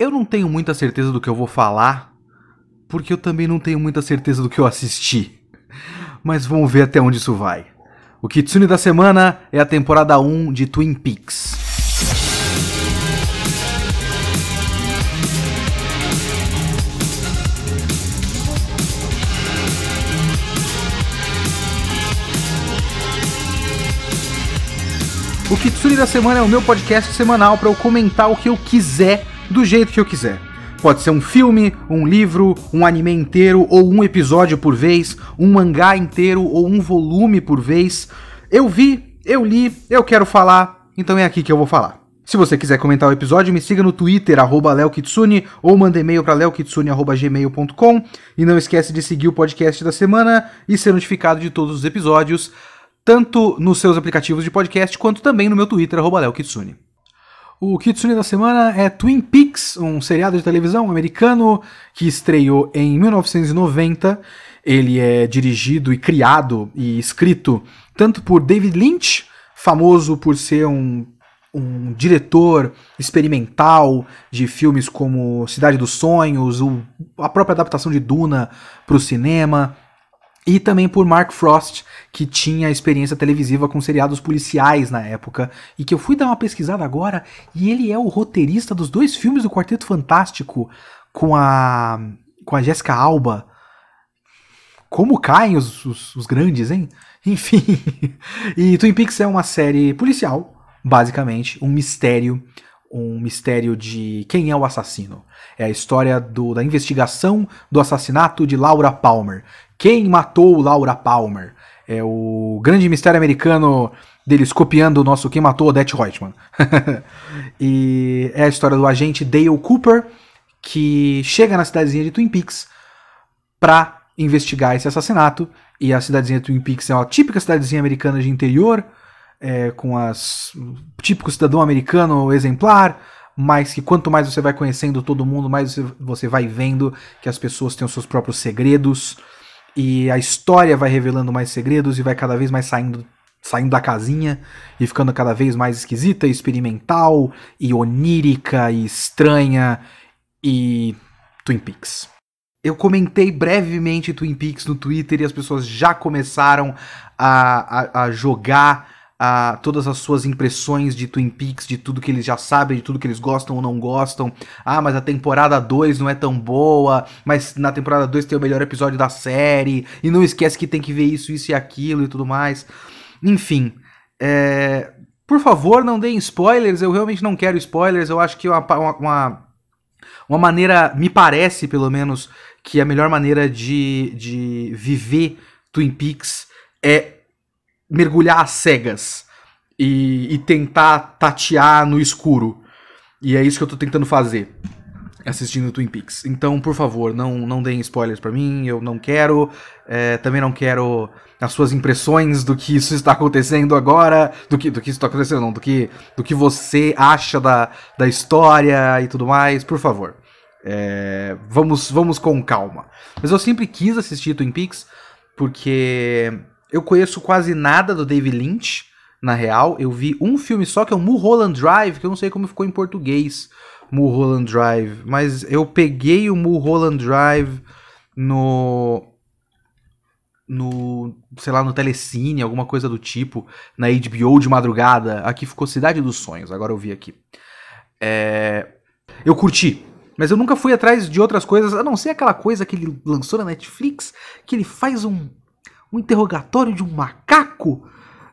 Eu não tenho muita certeza do que eu vou falar, porque eu também não tenho muita certeza do que eu assisti. Mas vamos ver até onde isso vai. O Kitsune da semana é a temporada 1 de Twin Peaks. O Kitsune da semana é o meu podcast semanal para eu comentar o que eu quiser do jeito que eu quiser. Pode ser um filme, um livro, um anime inteiro, ou um episódio por vez, um mangá inteiro, ou um volume por vez. Eu vi, eu li, eu quero falar, então é aqui que eu vou falar. Se você quiser comentar o episódio, me siga no Twitter, arroba leokitsune, ou manda e-mail para leokitsune.gmail.com. E não esquece de seguir o podcast da semana e ser notificado de todos os episódios tanto nos seus aplicativos de podcast quanto também no meu Twitter, arroba Kitsune. O Kitsune da semana é Twin Peaks, um seriado de televisão americano que estreou em 1990. Ele é dirigido e criado e escrito tanto por David Lynch, famoso por ser um, um diretor experimental de filmes como Cidade dos Sonhos, o, a própria adaptação de Duna para o cinema, e também por Mark Frost, que tinha experiência televisiva com seriados policiais na época, e que eu fui dar uma pesquisada agora, e ele é o roteirista dos dois filmes do Quarteto Fantástico com a com a Jessica Alba. Como caem os, os, os grandes, hein? Enfim. e Twin Peaks é uma série policial, basicamente, um mistério, um mistério de quem é o assassino. É a história do, da investigação do assassinato de Laura Palmer, quem matou Laura Palmer? É o grande mistério americano deles copiando o nosso Quem Matou Odette Reutemann. e é a história do agente Dale Cooper, que chega na cidadezinha de Twin Peaks pra investigar esse assassinato. E a cidadezinha de Twin Peaks é uma típica cidadezinha americana de interior, é, com as típico cidadão americano exemplar, mas que quanto mais você vai conhecendo todo mundo, mais você vai vendo que as pessoas têm os seus próprios segredos e a história vai revelando mais segredos e vai cada vez mais saindo saindo da casinha e ficando cada vez mais esquisita, experimental e onírica e estranha e Twin Peaks. Eu comentei brevemente Twin Peaks no Twitter e as pessoas já começaram a, a, a jogar a todas as suas impressões de Twin Peaks, de tudo que eles já sabem, de tudo que eles gostam ou não gostam. Ah, mas a temporada 2 não é tão boa, mas na temporada 2 tem o melhor episódio da série, e não esquece que tem que ver isso, isso e aquilo e tudo mais. Enfim, é... por favor, não deem spoilers, eu realmente não quero spoilers, eu acho que uma, uma, uma maneira, me parece pelo menos, que a melhor maneira de, de viver Twin Peaks é mergulhar às cegas e, e tentar tatear no escuro. E é isso que eu tô tentando fazer assistindo Twin Peaks. Então, por favor, não, não deem spoilers para mim, eu não quero. É, também não quero as suas impressões do que isso está acontecendo agora, do que, do que isso está acontecendo, não, do que, do que você acha da, da história e tudo mais, por favor. É, vamos, vamos com calma. Mas eu sempre quis assistir Twin Peaks porque eu conheço quase nada do David Lynch, na real. Eu vi um filme só que é o Mulholland Drive, que eu não sei como ficou em português. Mulholland Drive. Mas eu peguei o Mulholland Drive no. No. sei lá, no Telecine, alguma coisa do tipo. Na HBO de madrugada. Aqui ficou Cidade dos Sonhos, agora eu vi aqui. É. Eu curti. Mas eu nunca fui atrás de outras coisas, a não ser aquela coisa que ele lançou na Netflix, que ele faz um um interrogatório de um macaco?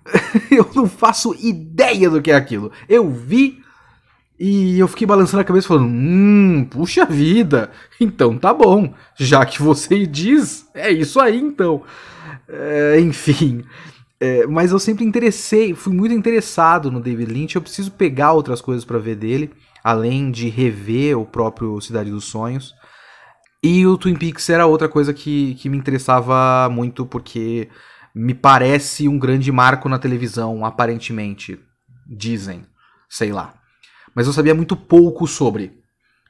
eu não faço ideia do que é aquilo. Eu vi e eu fiquei balançando a cabeça falando: Hum, puxa vida, então tá bom. Já que você diz, é isso aí então. É, enfim. É, mas eu sempre interessei, fui muito interessado no David Lynch. Eu preciso pegar outras coisas para ver dele, além de rever o próprio Cidade dos Sonhos. E o Twin Peaks era outra coisa que, que me interessava muito, porque me parece um grande marco na televisão, aparentemente. Dizem. Sei lá. Mas eu sabia muito pouco sobre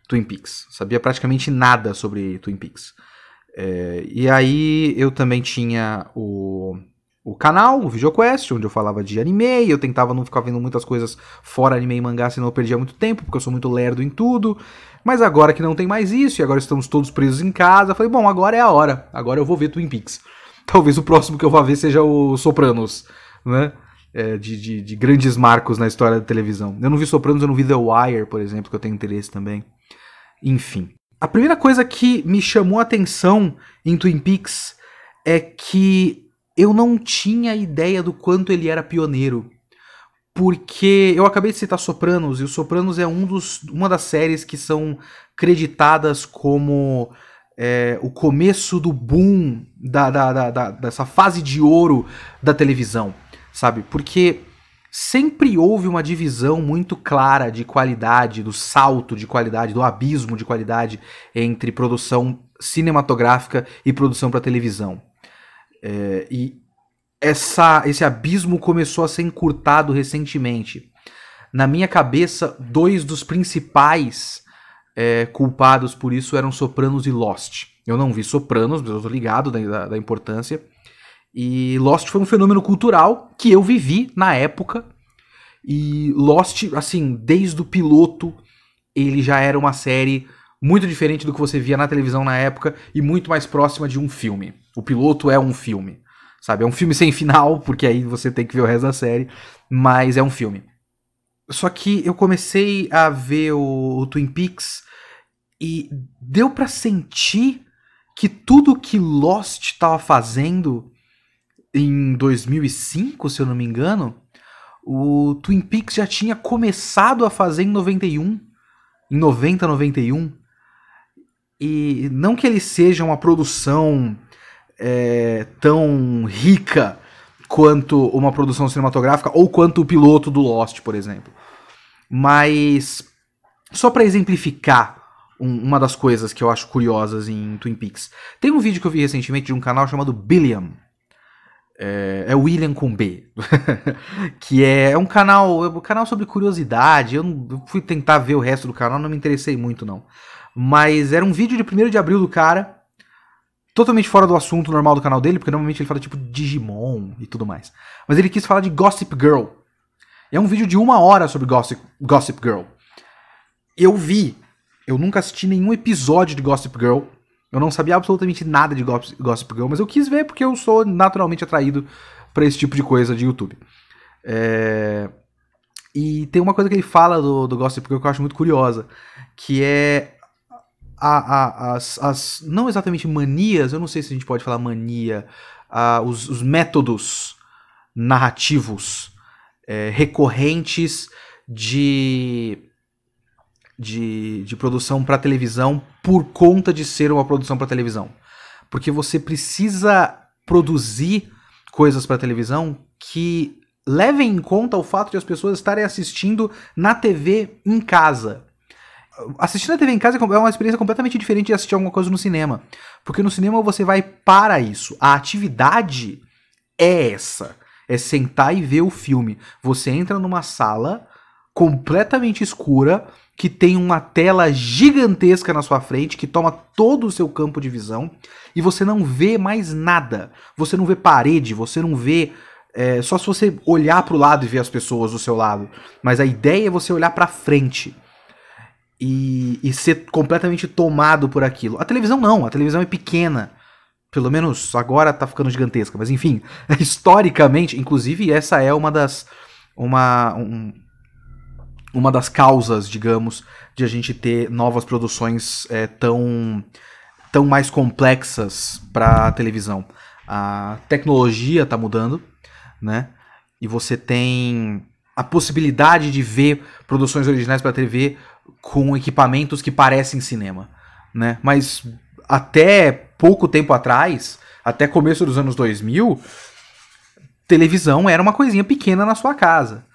Twin Peaks. Sabia praticamente nada sobre Twin Peaks. É, e aí eu também tinha o, o canal, o VideoQuest, onde eu falava de anime, eu tentava não ficar vendo muitas coisas fora anime e mangá, senão eu perdia muito tempo, porque eu sou muito lerdo em tudo. Mas agora que não tem mais isso, e agora estamos todos presos em casa, falei, bom, agora é a hora, agora eu vou ver Twin Peaks. Talvez o próximo que eu vá ver seja o Sopranos, né? É, de, de, de, grandes marcos na história da televisão. Eu não vi Sopranos, eu não vi The Wire, por exemplo, que eu tenho interesse também. Enfim. A primeira coisa que me chamou a atenção em Twin Peaks é que eu não tinha ideia do quanto ele era pioneiro. Porque eu acabei de citar Sopranos, e o Sopranos é um dos, uma das séries que são creditadas como é, o começo do boom da, da, da, da, dessa fase de ouro da televisão, sabe? Porque sempre houve uma divisão muito clara de qualidade, do salto de qualidade, do abismo de qualidade entre produção cinematográfica e produção para televisão. É, e essa, esse abismo começou a ser encurtado recentemente. Na minha cabeça, dois dos principais é, culpados por isso eram Sopranos e Lost. Eu não vi Sopranos, mas eu tô ligado da, da, da importância. E Lost foi um fenômeno cultural que eu vivi na época. E Lost, assim, desde o piloto, ele já era uma série muito diferente do que você via na televisão na época e muito mais próxima de um filme. O piloto é um filme, sabe? É um filme sem final, porque aí você tem que ver o resto da série, mas é um filme. Só que eu comecei a ver o, o Twin Peaks e deu para sentir que tudo que Lost estava fazendo em 2005, se eu não me engano, o Twin Peaks já tinha começado a fazer em 91, em 90, 91. E não que ele seja uma produção é, tão rica quanto uma produção cinematográfica ou quanto o piloto do Lost, por exemplo. Mas só para exemplificar um, uma das coisas que eu acho curiosas em Twin Peaks, tem um vídeo que eu vi recentemente de um canal chamado Billiam. É, é William com B, que é um canal, é um canal sobre curiosidade. Eu, não, eu fui tentar ver o resto do canal, não me interessei muito não. Mas era um vídeo de 1 de abril do cara, totalmente fora do assunto normal do canal dele, porque normalmente ele fala tipo Digimon e tudo mais. Mas ele quis falar de Gossip Girl. É um vídeo de uma hora sobre Gossip, Gossip Girl. Eu vi, eu nunca assisti nenhum episódio de Gossip Girl. Eu não sabia absolutamente nada de Gossip Girl, mas eu quis ver porque eu sou naturalmente atraído para esse tipo de coisa de YouTube. É... E tem uma coisa que ele fala do, do Gossip Girl que eu acho muito curiosa, que é a, a, as, as, não exatamente manias, eu não sei se a gente pode falar mania, a, os, os métodos narrativos é, recorrentes de, de, de produção para televisão por conta de ser uma produção para televisão. Porque você precisa produzir coisas para televisão que levem em conta o fato de as pessoas estarem assistindo na TV em casa assistir a TV em casa é, é uma experiência completamente diferente de assistir alguma coisa no cinema. Porque no cinema você vai para isso. A atividade é essa. É sentar e ver o filme. Você entra numa sala completamente escura, que tem uma tela gigantesca na sua frente, que toma todo o seu campo de visão, e você não vê mais nada. Você não vê parede, você não vê. É, só se você olhar para o lado e ver as pessoas do seu lado. Mas a ideia é você olhar para frente e, e ser completamente tomado por aquilo. A televisão não, a televisão é pequena. Pelo menos agora tá ficando gigantesca, mas enfim, historicamente, inclusive essa é uma das uma um, uma das causas, digamos, de a gente ter novas produções é, tão tão mais complexas para televisão. A tecnologia está mudando, né? E você tem a possibilidade de ver produções originais para TV com equipamentos que parecem cinema, né? Mas até pouco tempo atrás, até começo dos anos 2000, televisão era uma coisinha pequena na sua casa.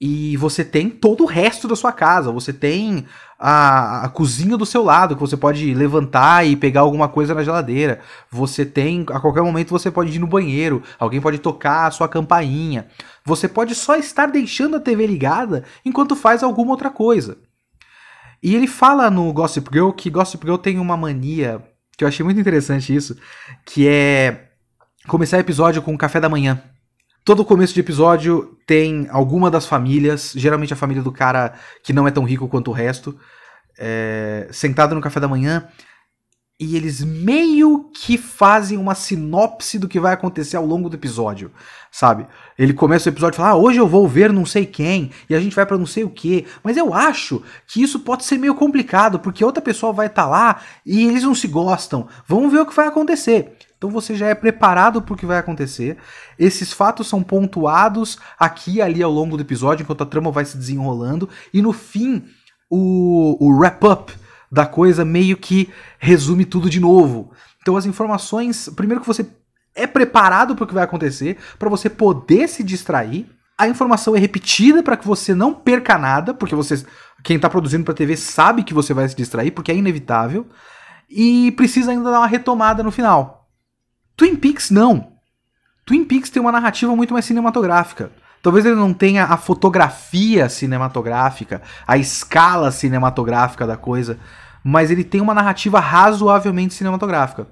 E você tem todo o resto da sua casa. Você tem a, a, cozinha do seu lado, que você pode levantar e pegar alguma coisa na geladeira. Você tem, a qualquer momento, você pode ir no banheiro. Alguém pode tocar a sua campainha. Você pode só estar deixando a TV ligada enquanto faz alguma outra coisa. E ele fala no Gossip Girl que Gossip Girl tem uma mania, que eu achei muito interessante isso, que é começar episódio com o café da manhã. Todo começo de episódio tem alguma das famílias, geralmente a família do cara que não é tão rico quanto o resto, é, sentado no café da manhã e eles meio que fazem uma sinopse do que vai acontecer ao longo do episódio, sabe? Ele começa o episódio e fala: ah, hoje eu vou ver não sei quem, e a gente vai para não sei o que. Mas eu acho que isso pode ser meio complicado, porque outra pessoa vai estar tá lá e eles não se gostam. Vamos ver o que vai acontecer. Então você já é preparado para o que vai acontecer. Esses fatos são pontuados aqui e ali ao longo do episódio, enquanto a trama vai se desenrolando. E no fim, o, o wrap-up da coisa meio que resume tudo de novo. Então as informações, primeiro que você é preparado para o que vai acontecer, para você poder se distrair. A informação é repetida para que você não perca nada, porque você, quem está produzindo para TV sabe que você vai se distrair, porque é inevitável. E precisa ainda dar uma retomada no final. Twin Peaks não. Twin Peaks tem uma narrativa muito mais cinematográfica. Talvez ele não tenha a fotografia cinematográfica, a escala cinematográfica da coisa, mas ele tem uma narrativa razoavelmente cinematográfica.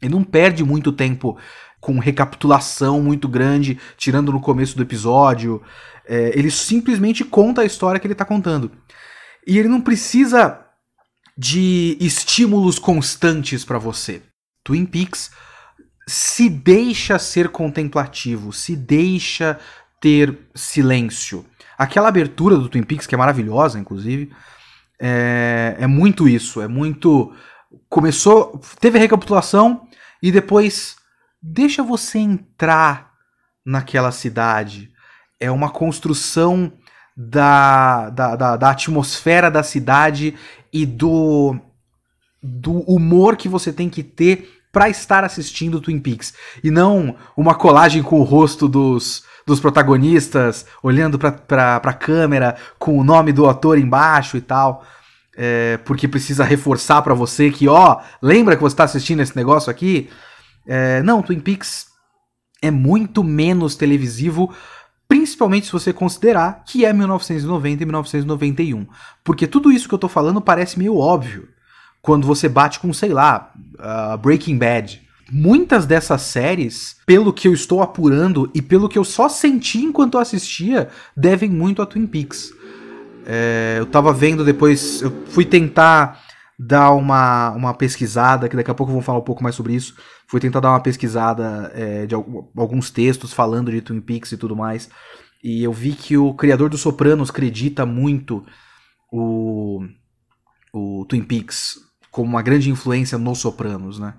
Ele não perde muito tempo com recapitulação muito grande, tirando no começo do episódio. É, ele simplesmente conta a história que ele está contando. E ele não precisa de estímulos constantes para você. Twin Peaks se deixa ser contemplativo, se deixa ter silêncio. Aquela abertura do Twin Peaks, que é maravilhosa, inclusive, é, é muito isso. É muito. Começou. Teve a recapitulação e depois deixa você entrar naquela cidade. É uma construção da, da, da, da atmosfera da cidade e do, do humor que você tem que ter para estar assistindo Twin Peaks. E não uma colagem com o rosto dos, dos protagonistas, olhando pra, pra, câmera, com o nome do ator embaixo e tal. É, porque precisa reforçar para você que, ó, lembra que você tá assistindo esse negócio aqui? É, não, Twin Peaks é muito menos televisivo, principalmente se você considerar que é 1990 e 1991. Porque tudo isso que eu tô falando parece meio óbvio quando você bate com, sei lá, uh, Breaking Bad muitas dessas séries, pelo que eu estou apurando e pelo que eu só senti enquanto assistia, devem muito a Twin Peaks. É, eu tava vendo depois, eu fui tentar dar uma, uma pesquisada, que daqui a pouco vamos falar um pouco mais sobre isso. Fui tentar dar uma pesquisada é, de alguns textos falando de Twin Peaks e tudo mais. E eu vi que o criador dos Sopranos acredita muito o, o Twin Peaks como uma grande influência nos Sopranos, né?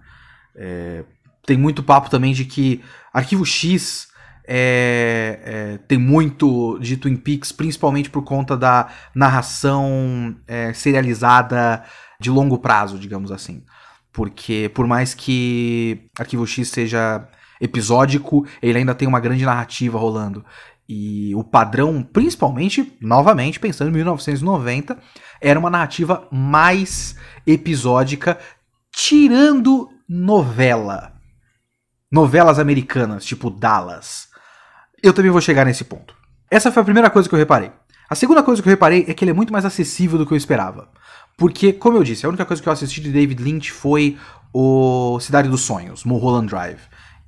É, tem muito papo também de que Arquivo X é, é, tem muito de Twin Peaks, principalmente por conta da narração é, serializada de longo prazo, digamos assim. Porque por mais que Arquivo X seja episódico, ele ainda tem uma grande narrativa rolando. E o padrão, principalmente, novamente, pensando em 1990, era uma narrativa mais episódica, tirando novela. Novelas americanas, tipo Dallas. Eu também vou chegar nesse ponto. Essa foi a primeira coisa que eu reparei. A segunda coisa que eu reparei é que ele é muito mais acessível do que eu esperava. Porque, como eu disse, a única coisa que eu assisti de David Lynch foi o Cidade dos Sonhos, Mulholland Drive.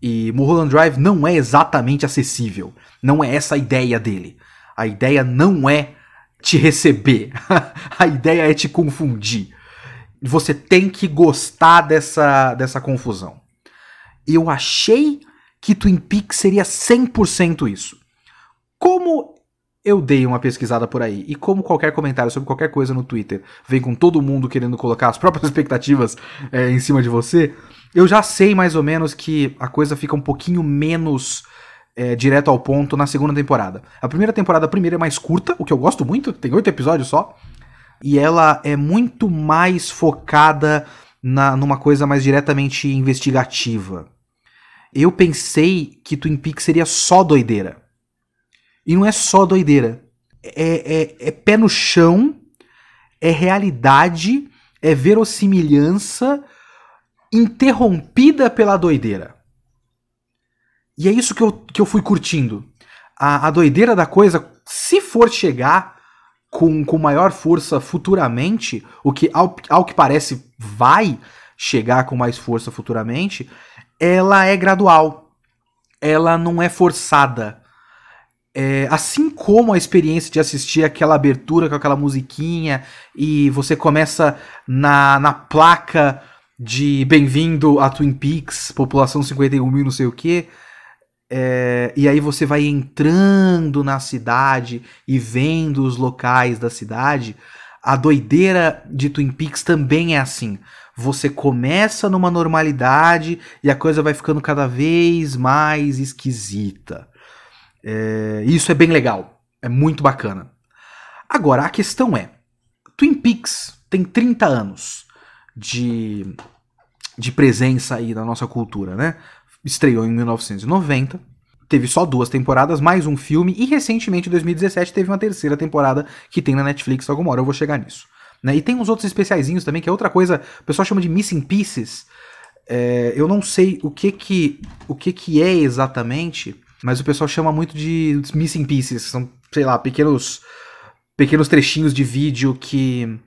E Mulholland Drive não é exatamente acessível. Não é essa a ideia dele. A ideia não é te receber. a ideia é te confundir você tem que gostar dessa, dessa confusão. Eu achei que Twin Peaks seria 100% isso. Como eu dei uma pesquisada por aí, e como qualquer comentário sobre qualquer coisa no Twitter vem com todo mundo querendo colocar as próprias expectativas é, em cima de você, eu já sei mais ou menos que a coisa fica um pouquinho menos é, direto ao ponto na segunda temporada. A primeira temporada, a primeira, é mais curta, o que eu gosto muito, tem oito episódios só e ela é muito mais focada na, numa coisa mais diretamente investigativa. Eu pensei que Twin Peaks seria só doideira. E não é só doideira. É, é, é pé no chão, é realidade, é verossimilhança interrompida pela doideira. E é isso que eu, que eu fui curtindo. A, a doideira da coisa, se for chegar com, com maior força futuramente, o que ao, ao que parece vai chegar com mais força futuramente, ela é gradual. ela não é forçada. É, assim como a experiência de assistir aquela abertura com aquela musiquinha e você começa na, na placa de bem-vindo a Twin Peaks, população 51 mil, não sei o que. É, e aí você vai entrando na cidade e vendo os locais da cidade. A doideira de Twin Peaks também é assim. Você começa numa normalidade e a coisa vai ficando cada vez mais esquisita. É, isso é bem legal. É muito bacana. Agora, a questão é: Twin Peaks tem 30 anos de, de presença aí na nossa cultura, né? Estreou em 1990, teve só duas temporadas, mais um filme, e recentemente, em 2017, teve uma terceira temporada que tem na Netflix. Alguma hora eu vou chegar nisso. Né? E tem uns outros especiaizinhos também, que é outra coisa, o pessoal chama de Missing Pieces. É, eu não sei o que que, o que que é exatamente, mas o pessoal chama muito de Missing Pieces, são, sei lá, pequenos, pequenos trechinhos de vídeo que,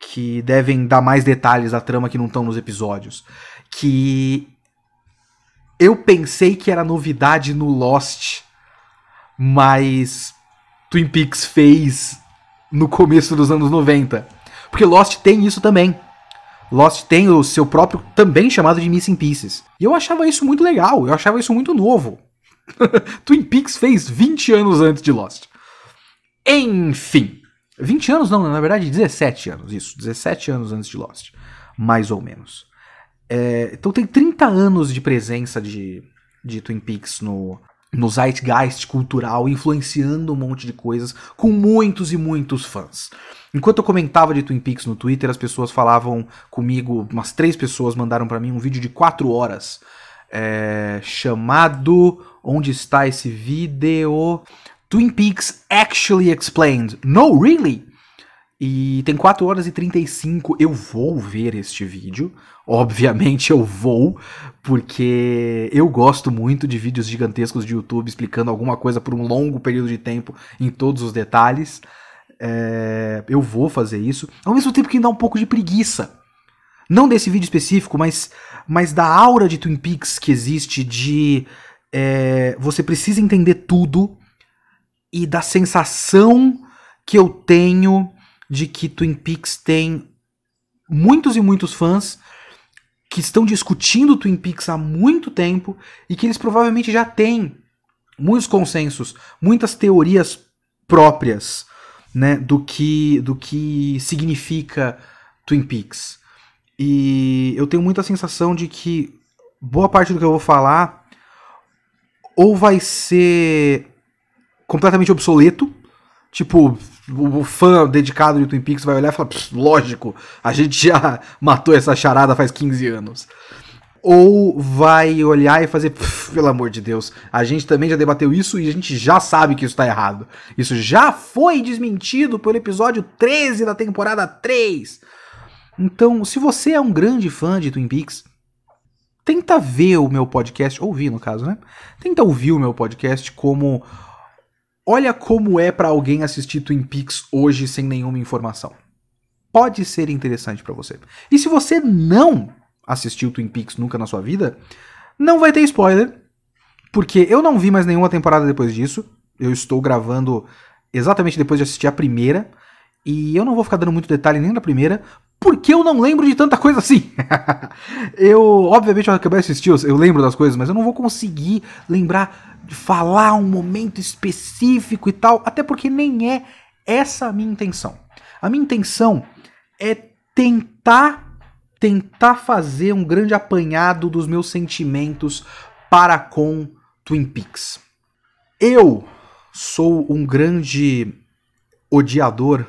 que devem dar mais detalhes à trama que não estão nos episódios. Que eu pensei que era novidade no Lost, mas Twin Peaks fez no começo dos anos 90. Porque Lost tem isso também. Lost tem o seu próprio, também chamado de Missing Pieces. E eu achava isso muito legal, eu achava isso muito novo. Twin Peaks fez 20 anos antes de Lost. Enfim. 20 anos não, na verdade 17 anos, isso. 17 anos antes de Lost. Mais ou menos. É, então tem 30 anos de presença de, de Twin Peaks no, no zeitgeist cultural, influenciando um monte de coisas, com muitos e muitos fãs. Enquanto eu comentava de Twin Peaks no Twitter, as pessoas falavam comigo, umas três pessoas mandaram para mim um vídeo de quatro horas é, chamado Onde está esse vídeo? Twin Peaks Actually Explained. No, really? E tem 4 horas e 35. Eu vou ver este vídeo. Obviamente eu vou, porque eu gosto muito de vídeos gigantescos de YouTube explicando alguma coisa por um longo período de tempo em todos os detalhes. É, eu vou fazer isso. Ao mesmo tempo que dá um pouco de preguiça. Não desse vídeo específico, mas, mas da aura de Twin Peaks que existe de é, você precisa entender tudo e da sensação que eu tenho de que Twin Peaks tem muitos e muitos fãs que estão discutindo Twin Peaks há muito tempo e que eles provavelmente já têm muitos consensos, muitas teorias próprias, né, do que do que significa Twin Peaks. E eu tenho muita sensação de que boa parte do que eu vou falar ou vai ser completamente obsoleto, tipo, o fã dedicado de Twin Peaks vai olhar e falar, lógico, a gente já matou essa charada faz 15 anos. Ou vai olhar e fazer, pelo amor de Deus, a gente também já debateu isso e a gente já sabe que isso tá errado. Isso já foi desmentido pelo episódio 13 da temporada 3. Então, se você é um grande fã de Twin Peaks, tenta ver o meu podcast, ouvir no caso, né? Tenta ouvir o meu podcast como olha como é para alguém assistir Twin Peaks hoje sem nenhuma informação. Pode ser interessante para você. E se você não assistiu Twin Peaks nunca na sua vida, não vai ter spoiler, porque eu não vi mais nenhuma temporada depois disso. Eu estou gravando exatamente depois de assistir a primeira. E eu não vou ficar dando muito detalhe nem na primeira, porque eu não lembro de tanta coisa assim. eu, obviamente, eu acabei de assistir, eu lembro das coisas, mas eu não vou conseguir lembrar de falar um momento específico e tal, até porque nem é essa a minha intenção. A minha intenção é tentar tentar fazer um grande apanhado dos meus sentimentos para com Twin Peaks. Eu sou um grande odiador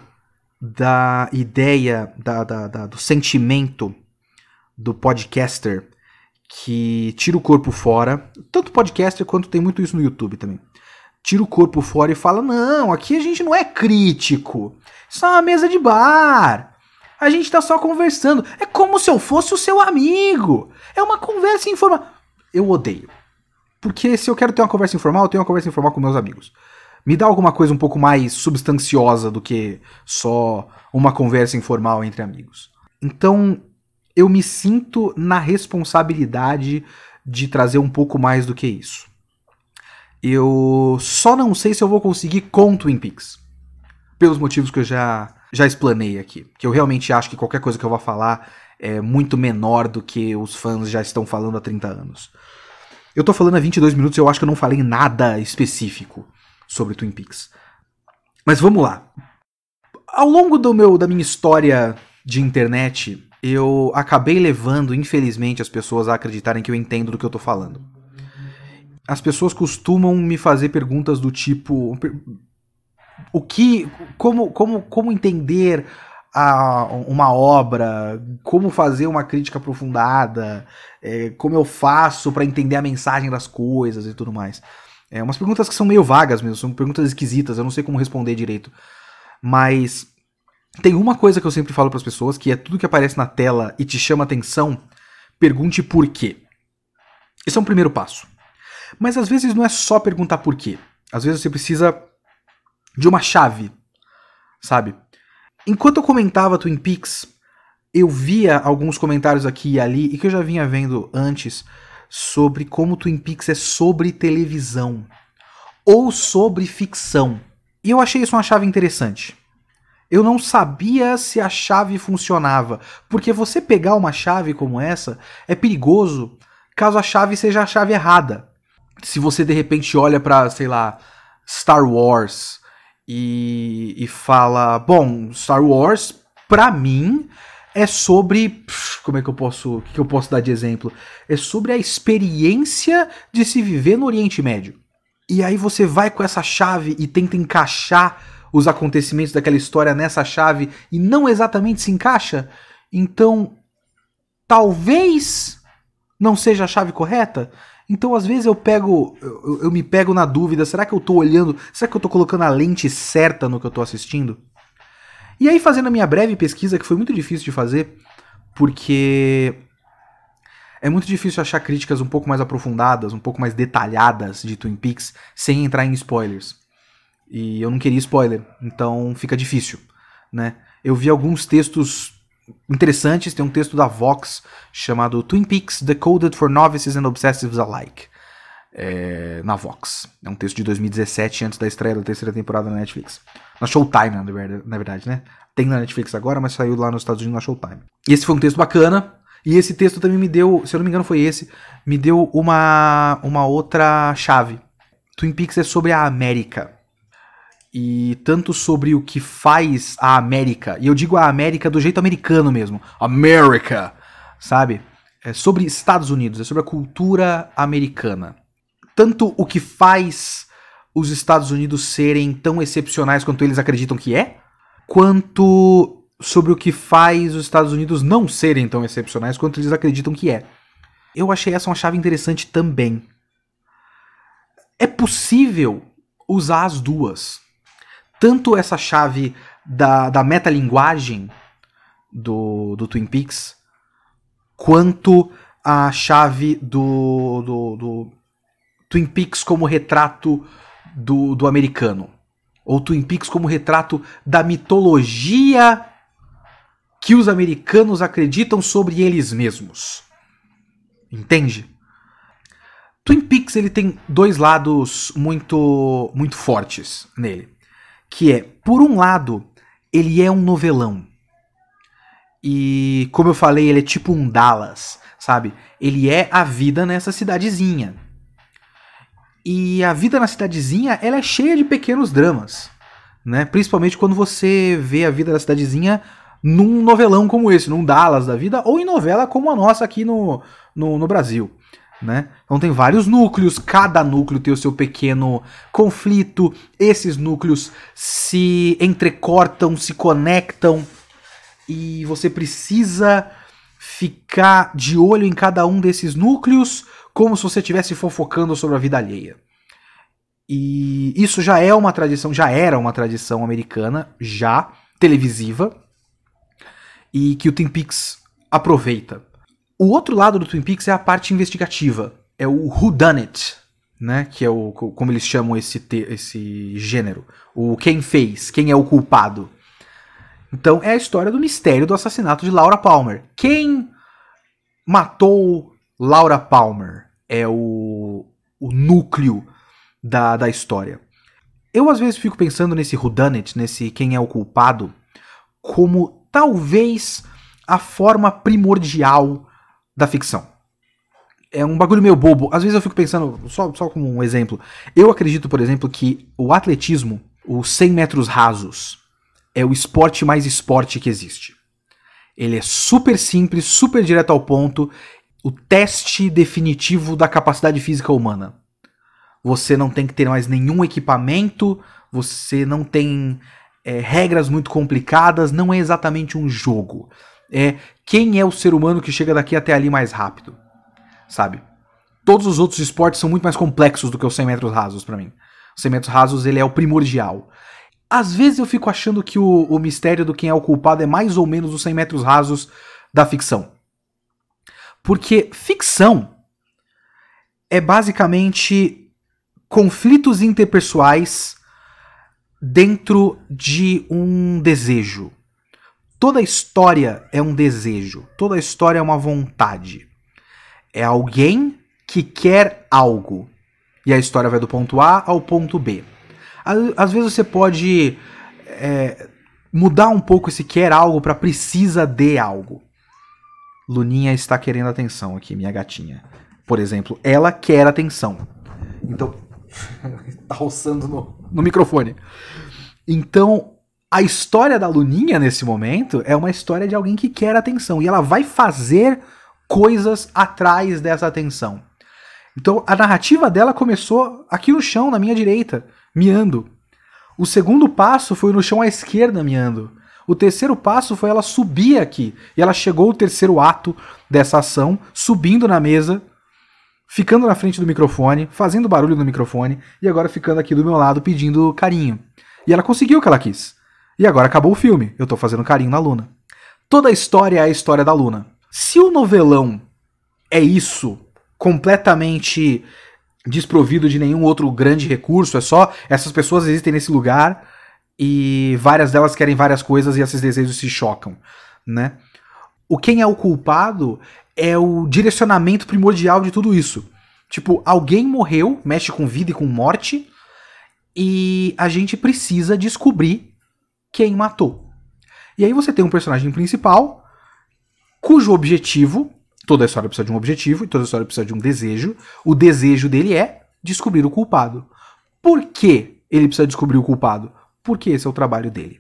da ideia, da, da, da, do sentimento do podcaster que tira o corpo fora. Tanto podcaster quanto tem muito isso no YouTube também. Tira o corpo fora e fala: Não, aqui a gente não é crítico. Isso é uma mesa de bar. A gente tá só conversando. É como se eu fosse o seu amigo. É uma conversa informal. Eu odeio. Porque se eu quero ter uma conversa informal, eu tenho uma conversa informal com meus amigos. Me dá alguma coisa um pouco mais substanciosa do que só uma conversa informal entre amigos. Então, eu me sinto na responsabilidade de trazer um pouco mais do que isso. Eu só não sei se eu vou conseguir com Twin Peaks. Pelos motivos que eu já, já explanei aqui. Que eu realmente acho que qualquer coisa que eu vou falar é muito menor do que os fãs já estão falando há 30 anos. Eu tô falando há 22 minutos e eu acho que eu não falei nada específico sobre Twin Peaks. Mas vamos lá. Ao longo do meu, da minha história de internet, eu acabei levando, infelizmente, as pessoas a acreditarem que eu entendo do que eu tô falando. As pessoas costumam me fazer perguntas do tipo: o que, como, como, como entender a, uma obra, como fazer uma crítica aprofundada, é, como eu faço para entender a mensagem das coisas e tudo mais. É umas perguntas que são meio vagas mesmo, são perguntas esquisitas, eu não sei como responder direito. Mas tem uma coisa que eu sempre falo para as pessoas, que é tudo que aparece na tela e te chama atenção, pergunte por quê. Esse é um primeiro passo. Mas às vezes não é só perguntar por quê. Às vezes você precisa de uma chave, sabe? Enquanto eu comentava Twin Peaks, eu via alguns comentários aqui e ali, e que eu já vinha vendo antes, sobre como Twin Peaks é sobre televisão ou sobre ficção. E eu achei isso uma chave interessante. Eu não sabia se a chave funcionava, porque você pegar uma chave como essa é perigoso caso a chave seja a chave errada. Se você de repente olha para, sei lá, Star Wars e, e fala, bom, Star Wars, pra mim, é sobre. Como é que eu posso. Que eu posso dar de exemplo? É sobre a experiência de se viver no Oriente Médio. E aí você vai com essa chave e tenta encaixar os acontecimentos daquela história nessa chave e não exatamente se encaixa, então talvez não seja a chave correta. Então, às vezes eu pego, eu, eu me pego na dúvida, será que eu estou olhando, será que eu estou colocando a lente certa no que eu estou assistindo? E aí, fazendo a minha breve pesquisa, que foi muito difícil de fazer, porque é muito difícil achar críticas um pouco mais aprofundadas, um pouco mais detalhadas de Twin Peaks, sem entrar em spoilers. E eu não queria spoiler, então fica difícil, né? Eu vi alguns textos interessantes, tem um texto da Vox chamado Twin Peaks Decoded for Novices and Obsessives Alike. É, na Vox. É um texto de 2017, antes da estreia da terceira temporada na Netflix. Na Showtime, na verdade, né? Tem na Netflix agora, mas saiu lá nos Estados Unidos na Showtime. E esse foi um texto bacana. E esse texto também me deu, se eu não me engano foi esse, me deu uma, uma outra chave. Twin Peaks é sobre a América e tanto sobre o que faz a América, e eu digo a América do jeito americano mesmo, America, sabe? É sobre Estados Unidos, é sobre a cultura americana. Tanto o que faz os Estados Unidos serem tão excepcionais quanto eles acreditam que é, quanto sobre o que faz os Estados Unidos não serem tão excepcionais quanto eles acreditam que é. Eu achei essa uma chave interessante também. É possível usar as duas tanto essa chave da, da metalinguagem do, do Twin Peaks, quanto a chave do, do, do Twin Peaks como retrato do, do americano. Ou Twin Peaks como retrato da mitologia que os americanos acreditam sobre eles mesmos. Entende? Twin Peaks ele tem dois lados muito muito fortes nele que é, por um lado, ele é um novelão. E, como eu falei, ele é tipo um Dallas, sabe? Ele é a vida nessa cidadezinha. E a vida na cidadezinha, ela é cheia de pequenos dramas, né? Principalmente quando você vê a vida da cidadezinha num novelão como esse, num Dallas da vida, ou em novela como a nossa aqui no, no, no Brasil. Né? Então tem vários núcleos, cada núcleo tem o seu pequeno conflito, esses núcleos se entrecortam, se conectam e você precisa ficar de olho em cada um desses núcleos como se você estivesse fofocando sobre a vida alheia. E isso já é uma tradição, já era uma tradição americana, já televisiva, e que o Twin Peaks aproveita. O outro lado do Twin Peaks é a parte investigativa. É o Who Done It, né? Que é o como eles chamam esse esse gênero. O quem fez, quem é o culpado. Então é a história do mistério do assassinato de Laura Palmer. Quem matou Laura Palmer é o, o núcleo da, da história. Eu às vezes fico pensando nesse whodunit, nesse quem é o culpado, como talvez a forma primordial da ficção. É um bagulho meio bobo. Às vezes eu fico pensando, só, só como um exemplo, eu acredito, por exemplo, que o atletismo, os 100 metros rasos, é o esporte mais esporte que existe. Ele é super simples, super direto ao ponto, o teste definitivo da capacidade física humana. Você não tem que ter mais nenhum equipamento, você não tem é, regras muito complicadas, não é exatamente um jogo. É quem é o ser humano que chega daqui até ali mais rápido, sabe? Todos os outros esportes são muito mais complexos do que os 100 metros rasos para mim. Os 100 metros rasos ele é o primordial. Às vezes eu fico achando que o, o mistério do quem é o culpado é mais ou menos os 100 metros rasos da ficção. Porque ficção é basicamente conflitos interpessoais dentro de um desejo. Toda história é um desejo, toda história é uma vontade. É alguém que quer algo. E a história vai do ponto A ao ponto B. Às vezes você pode é, mudar um pouco esse quer algo para precisa de algo. Luninha está querendo atenção aqui, minha gatinha. Por exemplo, ela quer atenção. Então. tá roçando no, no microfone. Então, a história da Luninha nesse momento é uma história de alguém que quer atenção. E ela vai fazer coisas atrás dessa atenção. Então, a narrativa dela começou aqui no chão, na minha direita miando. O segundo passo foi no chão à esquerda, miando. O terceiro passo foi ela subir aqui. E ela chegou ao terceiro ato dessa ação, subindo na mesa, ficando na frente do microfone, fazendo barulho no microfone, e agora ficando aqui do meu lado pedindo carinho. E ela conseguiu o que ela quis. E agora acabou o filme. Eu tô fazendo carinho na Luna. Toda a história é a história da Luna. Se o novelão é isso, completamente desprovido de nenhum outro grande recurso, é só essas pessoas existem nesse lugar e várias delas querem várias coisas e esses desejos se chocam, né? O quem é o culpado é o direcionamento primordial de tudo isso. Tipo, alguém morreu, mexe com vida e com morte, e a gente precisa descobrir quem matou. E aí você tem um personagem principal cujo objetivo Toda a história precisa de um objetivo e toda a história precisa de um desejo. O desejo dele é descobrir o culpado. Por que ele precisa descobrir o culpado? Porque esse é o trabalho dele.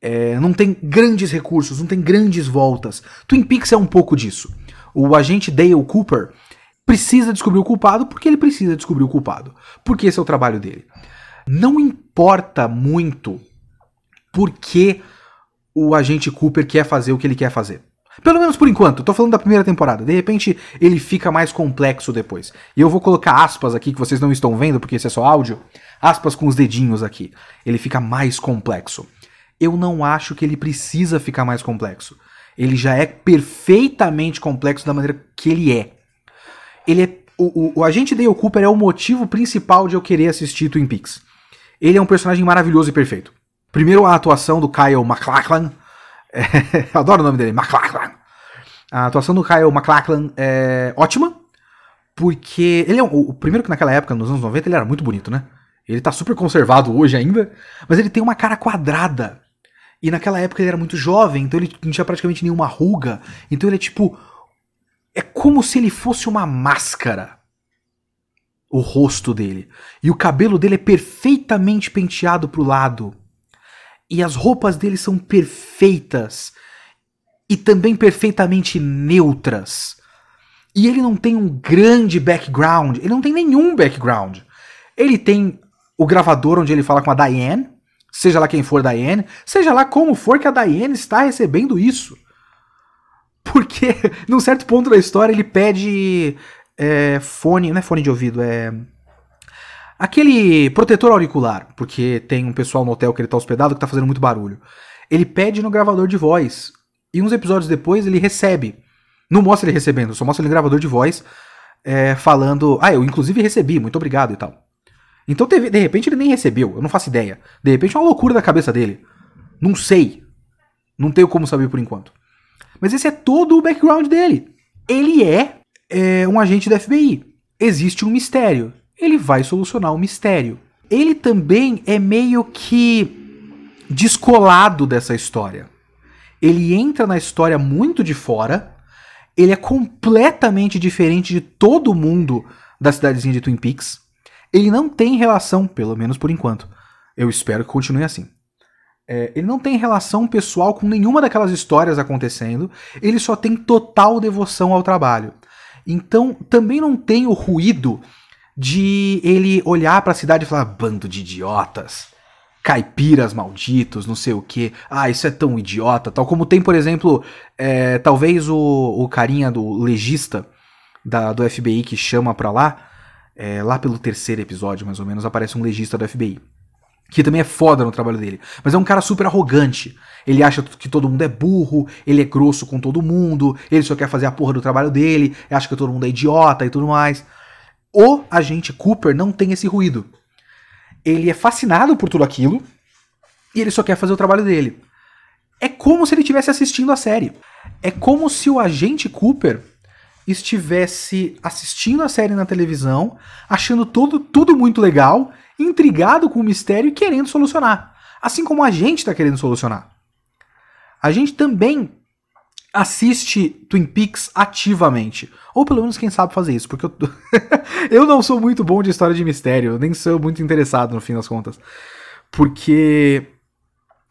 É, não tem grandes recursos, não tem grandes voltas. Twin Peaks é um pouco disso. O agente Dale Cooper precisa descobrir o culpado porque ele precisa descobrir o culpado. Porque esse é o trabalho dele. Não importa muito por que o agente Cooper quer fazer o que ele quer fazer. Pelo menos por enquanto, tô falando da primeira temporada. De repente ele fica mais complexo depois. E eu vou colocar aspas aqui que vocês não estão vendo, porque esse é só áudio. Aspas com os dedinhos aqui. Ele fica mais complexo. Eu não acho que ele precisa ficar mais complexo. Ele já é perfeitamente complexo da maneira que ele é. Ele é. O, o, o agente Dale Cooper é o motivo principal de eu querer assistir Twin Peaks. Ele é um personagem maravilhoso e perfeito. Primeiro, a atuação do Kyle MacLachlan adoro o nome dele, McLachlan. A atuação do Kyle McLachlan é ótima, porque ele é o primeiro que naquela época, nos anos 90, ele era muito bonito, né? Ele tá super conservado hoje ainda, mas ele tem uma cara quadrada. E naquela época ele era muito jovem, então ele não tinha praticamente nenhuma ruga. Então ele é tipo. É como se ele fosse uma máscara. O rosto dele. E o cabelo dele é perfeitamente penteado pro lado. E as roupas dele são perfeitas e também perfeitamente neutras. E ele não tem um grande background, ele não tem nenhum background. Ele tem o gravador onde ele fala com a Diane, seja lá quem for Diane, seja lá como for que a Diane está recebendo isso. Porque, num certo ponto da história, ele pede é, fone, não é fone de ouvido, é Aquele protetor auricular, porque tem um pessoal no hotel que ele tá hospedado que tá fazendo muito barulho. Ele pede no gravador de voz. E uns episódios depois ele recebe. Não mostra ele recebendo, só mostra ele no gravador de voz é, falando. Ah, eu inclusive recebi, muito obrigado e tal. Então, de, de repente, ele nem recebeu, eu não faço ideia. De repente é uma loucura da cabeça dele. Não sei. Não tenho como saber por enquanto. Mas esse é todo o background dele. Ele é, é um agente da FBI. Existe um mistério ele vai solucionar o mistério. Ele também é meio que descolado dessa história. Ele entra na história muito de fora, ele é completamente diferente de todo mundo da cidadezinha de Twin Peaks. Ele não tem relação, pelo menos por enquanto. Eu espero que continue assim. É, ele não tem relação pessoal com nenhuma daquelas histórias acontecendo, ele só tem total devoção ao trabalho. Então também não tem o ruído de ele olhar para a cidade e falar: bando de idiotas, caipiras malditos, não sei o que, ah, isso é tão idiota, tal como tem, por exemplo, é, talvez o, o carinha do legista da, do FBI que chama pra lá, é, lá pelo terceiro episódio, mais ou menos, aparece um legista do FBI. Que também é foda no trabalho dele. Mas é um cara super arrogante. Ele acha que todo mundo é burro, ele é grosso com todo mundo, ele só quer fazer a porra do trabalho dele, acha que todo mundo é idiota e tudo mais. O agente Cooper não tem esse ruído. Ele é fascinado por tudo aquilo e ele só quer fazer o trabalho dele. É como se ele estivesse assistindo a série. É como se o agente Cooper estivesse assistindo a série na televisão, achando tudo, tudo muito legal, intrigado com o mistério e querendo solucionar. Assim como a gente está querendo solucionar. A gente também assiste Twin Peaks ativamente. Ou pelo menos quem sabe fazer isso, porque eu, eu não sou muito bom de história de mistério, nem sou muito interessado no fim das contas. Porque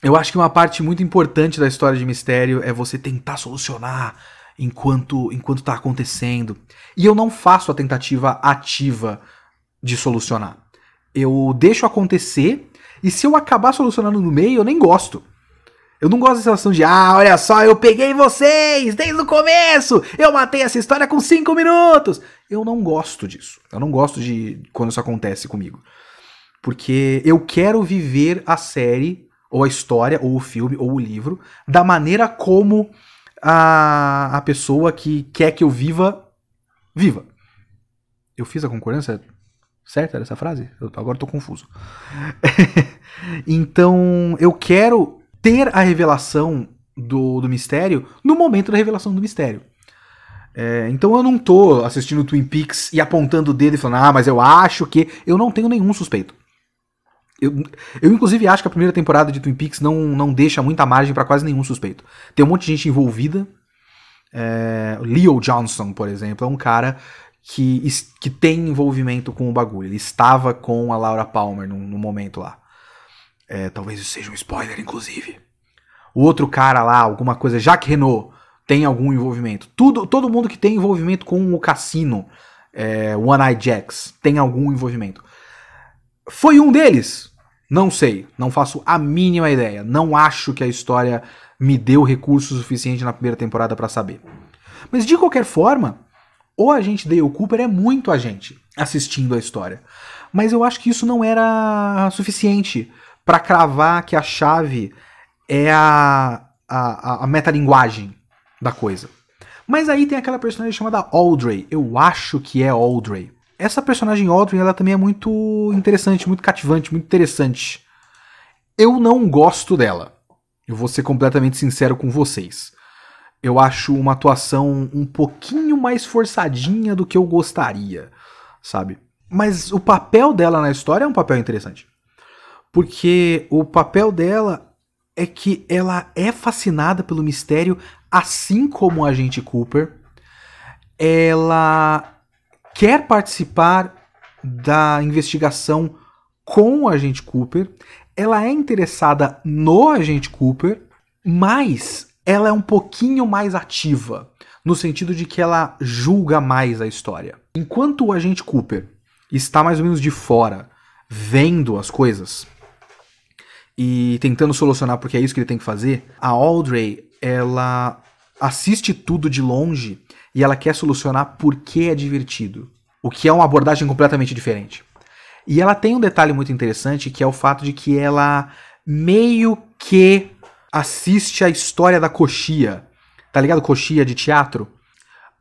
eu acho que uma parte muito importante da história de mistério é você tentar solucionar enquanto enquanto tá acontecendo. E eu não faço a tentativa ativa de solucionar. Eu deixo acontecer e se eu acabar solucionando no meio, eu nem gosto. Eu não gosto dessa sensação de, ah, olha só, eu peguei vocês desde o começo, eu matei essa história com cinco minutos. Eu não gosto disso. Eu não gosto de quando isso acontece comigo. Porque eu quero viver a série, ou a história, ou o filme, ou o livro, da maneira como a, a pessoa que quer que eu viva, viva. Eu fiz a concordância certa essa frase? Eu, agora eu tô confuso. então, eu quero ter a revelação do, do mistério no momento da revelação do mistério. É, então eu não tô assistindo Twin Peaks e apontando o dedo e falando, ah, mas eu acho que. Eu não tenho nenhum suspeito. Eu, eu inclusive, acho que a primeira temporada de Twin Peaks não, não deixa muita margem para quase nenhum suspeito. Tem um monte de gente envolvida. É, Leo Johnson, por exemplo, é um cara que, que tem envolvimento com o bagulho. Ele estava com a Laura Palmer no, no momento lá. É, talvez isso seja um spoiler, inclusive. O outro cara lá, alguma coisa, Jacques Renault, tem algum envolvimento. Tudo, todo mundo que tem envolvimento com o cassino, é, One Eye Jacks, tem algum envolvimento. Foi um deles? Não sei, não faço a mínima ideia. Não acho que a história me deu recurso suficiente na primeira temporada para saber. Mas de qualquer forma, o agente Dale Cooper é muito agente assistindo a história. Mas eu acho que isso não era suficiente para cravar que a chave é a, a, a metalinguagem da coisa. Mas aí tem aquela personagem chamada Audrey. Eu acho que é Audrey. Essa personagem Audrey, ela também é muito interessante, muito cativante, muito interessante. Eu não gosto dela. Eu vou ser completamente sincero com vocês. Eu acho uma atuação um pouquinho mais forçadinha do que eu gostaria, sabe? Mas o papel dela na história é um papel interessante porque o papel dela é que ela é fascinada pelo mistério, assim como a agente Cooper. Ela quer participar da investigação com o agente Cooper. Ela é interessada no agente Cooper, mas ela é um pouquinho mais ativa, no sentido de que ela julga mais a história. Enquanto o agente Cooper está mais ou menos de fora, vendo as coisas, e tentando solucionar porque é isso que ele tem que fazer, a Audrey, ela assiste tudo de longe e ela quer solucionar porque é divertido. O que é uma abordagem completamente diferente. E ela tem um detalhe muito interessante que é o fato de que ela meio que assiste a história da coxia. Tá ligado? Coxia de teatro?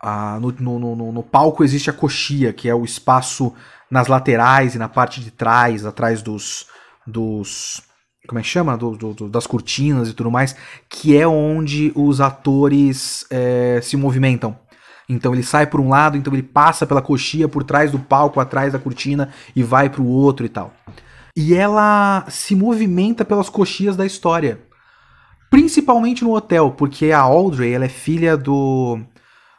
Ah, no, no, no, no, palco existe a coxia, que é o espaço nas laterais e na parte de trás, atrás dos, dos como é que chama? Do, do, das cortinas e tudo mais, que é onde os atores é, se movimentam. Então ele sai por um lado, então ele passa pela coxia por trás do palco, atrás da cortina e vai para o outro e tal. E ela se movimenta pelas coxias da história. Principalmente no hotel, porque a Audrey ela é filha do,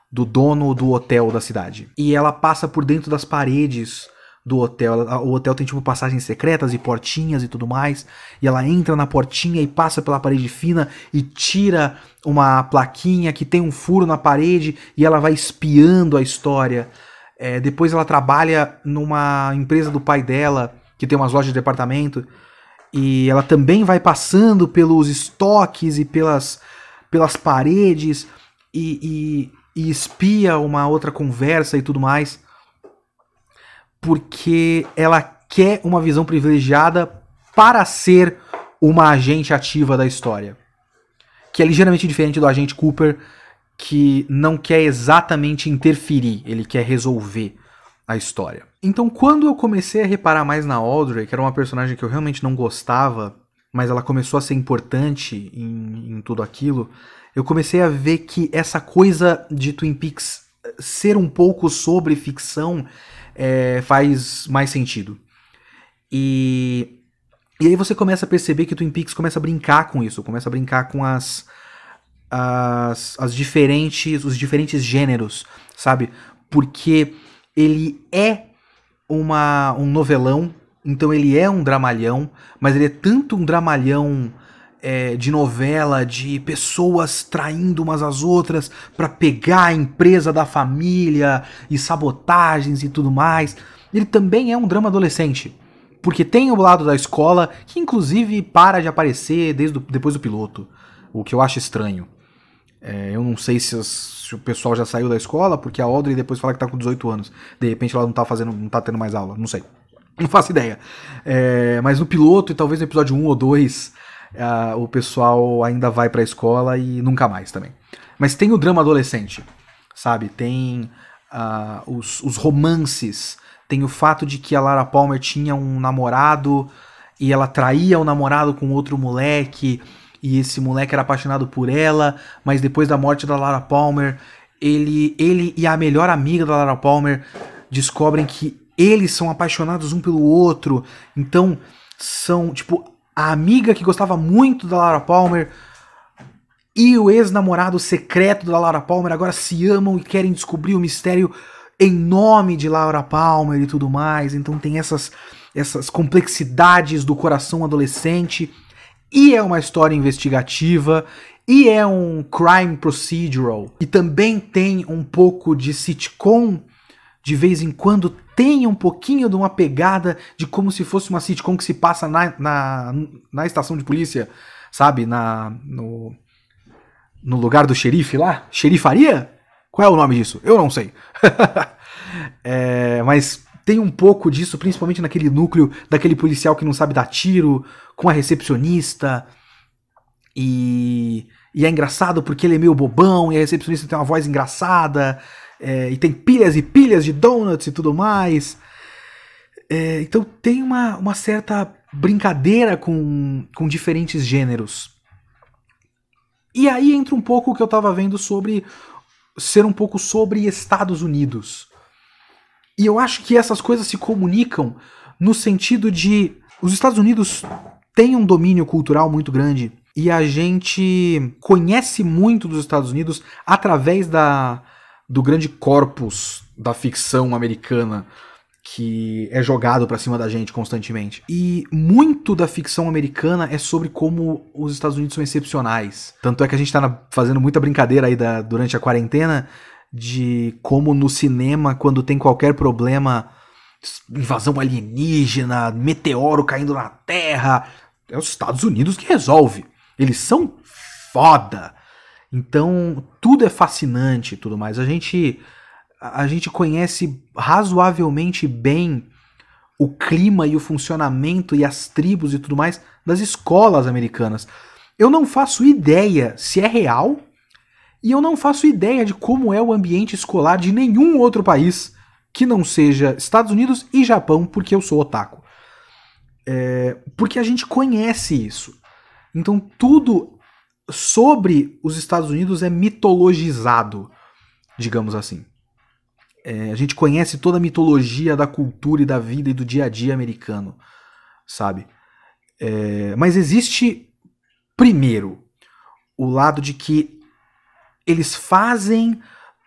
do dono do hotel da cidade. E ela passa por dentro das paredes do hotel. O hotel tem tipo passagens secretas e portinhas e tudo mais. E ela entra na portinha e passa pela parede fina e tira uma plaquinha que tem um furo na parede e ela vai espiando a história. É, depois ela trabalha numa empresa do pai dela, que tem umas lojas de departamento. E ela também vai passando pelos estoques e pelas, pelas paredes e, e, e espia uma outra conversa e tudo mais porque ela quer uma visão privilegiada para ser uma agente ativa da história. Que é ligeiramente diferente do agente Cooper, que não quer exatamente interferir, ele quer resolver a história. Então, quando eu comecei a reparar mais na Audrey, que era uma personagem que eu realmente não gostava, mas ela começou a ser importante em, em tudo aquilo, eu comecei a ver que essa coisa de Twin Peaks ser um pouco sobre ficção é, faz mais sentido. E, e aí você começa a perceber que Twin Peaks começa a brincar com isso, começa a brincar com as, as, as diferentes, os diferentes gêneros, sabe? Porque ele é uma, um novelão, então ele é um dramalhão, mas ele é tanto um dramalhão é, de novela, de pessoas traindo umas às outras para pegar a empresa da família e sabotagens e tudo mais. Ele também é um drama adolescente. Porque tem o lado da escola, que inclusive para de aparecer desde o, depois do piloto. O que eu acho estranho. É, eu não sei se, as, se, o pessoal já saiu da escola, porque a Audrey depois fala que tá com 18 anos. De repente ela não tá fazendo, não tá tendo mais aula, não sei. Não faço ideia. É, mas no piloto, e talvez no episódio 1 ou 2, uh, o pessoal ainda vai pra escola e nunca mais também. Mas tem o drama adolescente, sabe? Tem uh, os, os romances, tem o fato de que a Lara Palmer tinha um namorado e ela traía o namorado com outro moleque e esse moleque era apaixonado por ela, mas depois da morte da Lara Palmer, ele, ele e a melhor amiga da Lara Palmer descobrem que eles são apaixonados um pelo outro. Então, são, tipo, a amiga que gostava muito da Lara Palmer e o ex-namorado secreto da Laura Palmer agora se amam e querem descobrir o mistério em nome de Laura Palmer e tudo mais. Então tem essas essas complexidades do coração adolescente. E é uma história investigativa. E é um crime procedural. E também tem um pouco de sitcom de vez em quando tem um pouquinho de uma pegada de como se fosse uma sitcom que se passa na, na, na estação de polícia, sabe? Na, no, no lugar do xerife lá? Xerifaria? Qual é o nome disso? Eu não sei. é, mas tem um pouco disso, principalmente naquele núcleo daquele policial que não sabe dar tiro, com a recepcionista. E, e é engraçado porque ele é meio bobão e a recepcionista tem uma voz engraçada. É, e tem pilhas e pilhas de donuts e tudo mais. É, então tem uma, uma certa brincadeira com, com diferentes gêneros. E aí entra um pouco o que eu estava vendo sobre ser um pouco sobre Estados Unidos. E eu acho que essas coisas se comunicam no sentido de os Estados Unidos têm um domínio cultural muito grande e a gente conhece muito dos Estados Unidos através da, do grande corpus da ficção americana que é jogado para cima da gente constantemente. E muito da ficção americana é sobre como os Estados Unidos são excepcionais. Tanto é que a gente tá fazendo muita brincadeira aí da, durante a quarentena de como no cinema, quando tem qualquer problema, invasão alienígena, meteoro caindo na Terra, é os Estados Unidos que resolve. Eles são foda. Então, tudo é fascinante e tudo mais. A gente a gente conhece razoavelmente bem o clima e o funcionamento e as tribos e tudo mais das escolas americanas. Eu não faço ideia se é real e eu não faço ideia de como é o ambiente escolar de nenhum outro país que não seja Estados Unidos e Japão, porque eu sou otaku. É, porque a gente conhece isso. Então tudo sobre os Estados Unidos é mitologizado digamos assim. É, a gente conhece toda a mitologia da cultura e da vida e do dia a dia americano, sabe? É, mas existe, primeiro, o lado de que eles fazem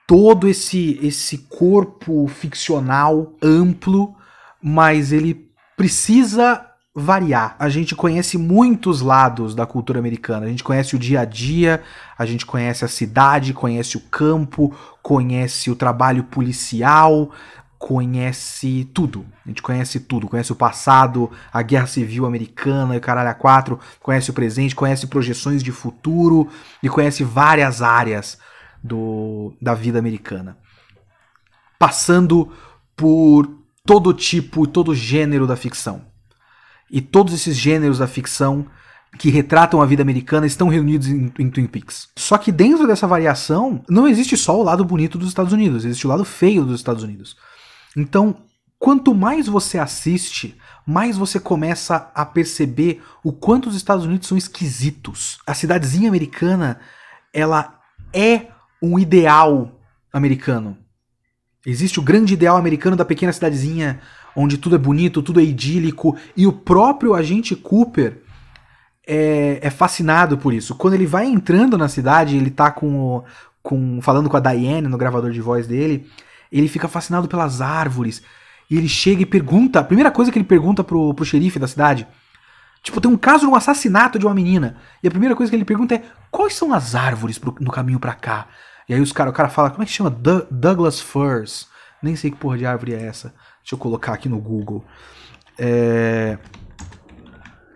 todo esse, esse corpo ficcional amplo, mas ele precisa variar. A gente conhece muitos lados da cultura americana. A gente conhece o dia a dia, a gente conhece a cidade, conhece o campo, conhece o trabalho policial, conhece tudo. A gente conhece tudo. Conhece o passado, a guerra civil americana e caralho a quatro, conhece o presente, conhece projeções de futuro e conhece várias áreas do, da vida americana. Passando por todo tipo, todo gênero da ficção e todos esses gêneros da ficção que retratam a vida americana estão reunidos em, em, Twin Peaks. Só que dentro dessa variação, não existe só o lado bonito dos Estados Unidos, existe o lado feio dos Estados Unidos. Então, quanto mais você assiste, mais você começa a perceber o quanto os Estados Unidos são esquisitos. A cidadezinha americana, ela é um ideal americano. Existe o grande ideal americano da pequena cidadezinha onde tudo é bonito, tudo é idílico, e o próprio agente Cooper é, é fascinado por isso. Quando ele vai entrando na cidade, ele tá com, o, com falando com a Diane no gravador de voz dele, ele fica fascinado pelas árvores. E ele chega e pergunta, a primeira coisa que ele pergunta pro, pro xerife da cidade, tipo, tem um caso de um assassinato de uma menina. E a primeira coisa que ele pergunta é: quais são as árvores pro, no caminho para cá? E aí os cara, o cara fala, como é que chama? Douglas Firs. Nem sei que porra de árvore é essa. Deixa eu colocar aqui no Google. É...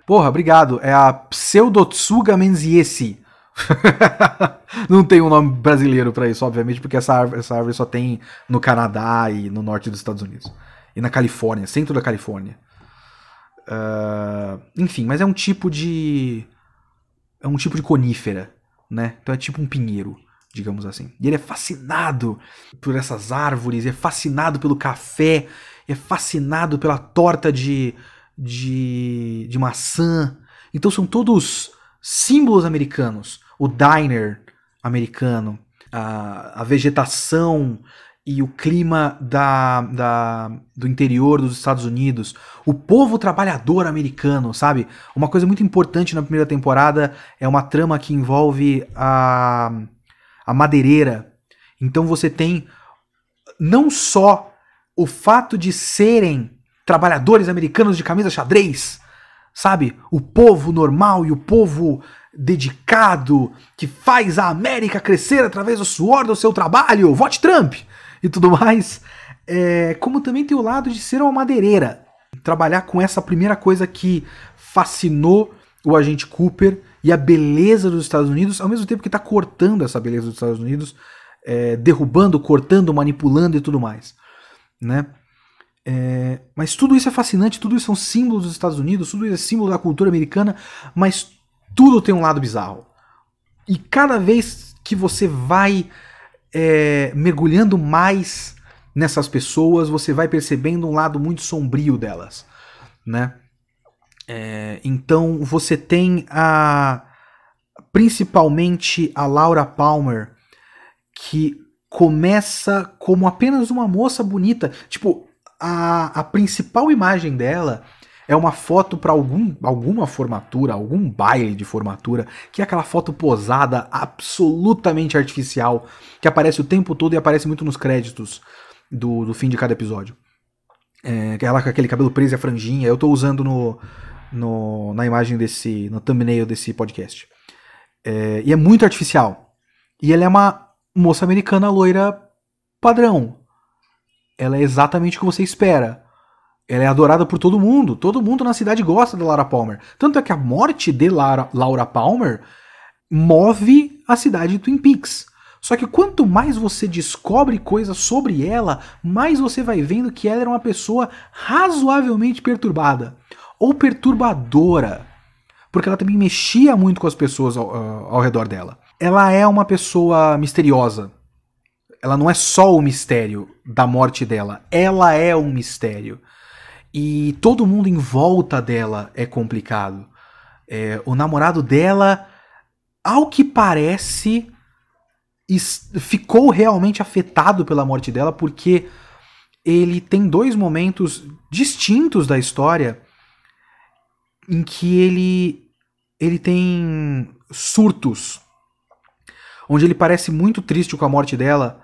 Porra, obrigado. É a Pseudotsuga menziesi. não tem um nome brasileiro para isso, obviamente, porque essa árvore, essa árvore só tem no Canadá e no norte dos Estados Unidos. E na Califórnia, centro da Califórnia. Uh, enfim, mas é um tipo de. É um tipo de conífera, né? Então é tipo um pinheiro digamos assim. E ele é fascinado por essas árvores, é fascinado pelo café, é fascinado pela torta de, de, de maçã. Então são todos símbolos americanos. O diner americano, a, a vegetação e o clima da, da, do interior dos Estados Unidos, o povo trabalhador americano, sabe? Uma coisa muito importante na primeira temporada é uma trama que envolve a a madeireira. Então você tem não só o fato de serem trabalhadores americanos de camisa xadrez, sabe? O povo normal e o povo dedicado que faz a América crescer através do suor do seu trabalho, vote Trump e tudo mais. É, como também tem o lado de ser uma madeireira, trabalhar com essa primeira coisa que fascinou o agente Cooper e a beleza dos Estados Unidos, ao mesmo tempo que está cortando essa beleza dos Estados Unidos, é, derrubando, cortando, manipulando e tudo mais. Né? É, mas tudo isso é fascinante, tudo isso são símbolos dos Estados Unidos, tudo isso é símbolo da cultura americana, mas tudo tem um lado bizarro. E cada vez que você vai é, mergulhando mais nessas pessoas, você vai percebendo um lado muito sombrio delas, né? É, então você tem a principalmente a Laura Palmer que começa como apenas uma moça bonita, tipo a, a principal imagem dela é uma foto para algum, alguma formatura, algum baile de formatura, que é aquela foto posada absolutamente artificial, que aparece o tempo todo e aparece muito nos créditos do, do fim de cada episódio. É, ela com aquele cabelo preso e a franjinha, eu tô usando no, no, na imagem desse, no thumbnail desse podcast. É, e é muito artificial. E ela é uma moça americana loira padrão. Ela é exatamente o que você espera. Ela é adorada por todo mundo. Todo mundo na cidade gosta da Laura Palmer. Tanto é que a morte de Laura, Laura Palmer move a cidade de Twin Peaks. Só que quanto mais você descobre coisas sobre ela, mais você vai vendo que ela era uma pessoa razoavelmente perturbada ou perturbadora, porque ela também mexia muito com as pessoas ao, ao redor dela. Ela é uma pessoa misteriosa. Ela não é só o mistério da morte dela, ela é um mistério. E todo mundo em volta dela é complicado. É, o namorado dela, ao que parece, ficou realmente afetado pela morte dela, porque ele tem dois momentos distintos da história em que ele ele tem surtos, onde ele parece muito triste com a morte dela,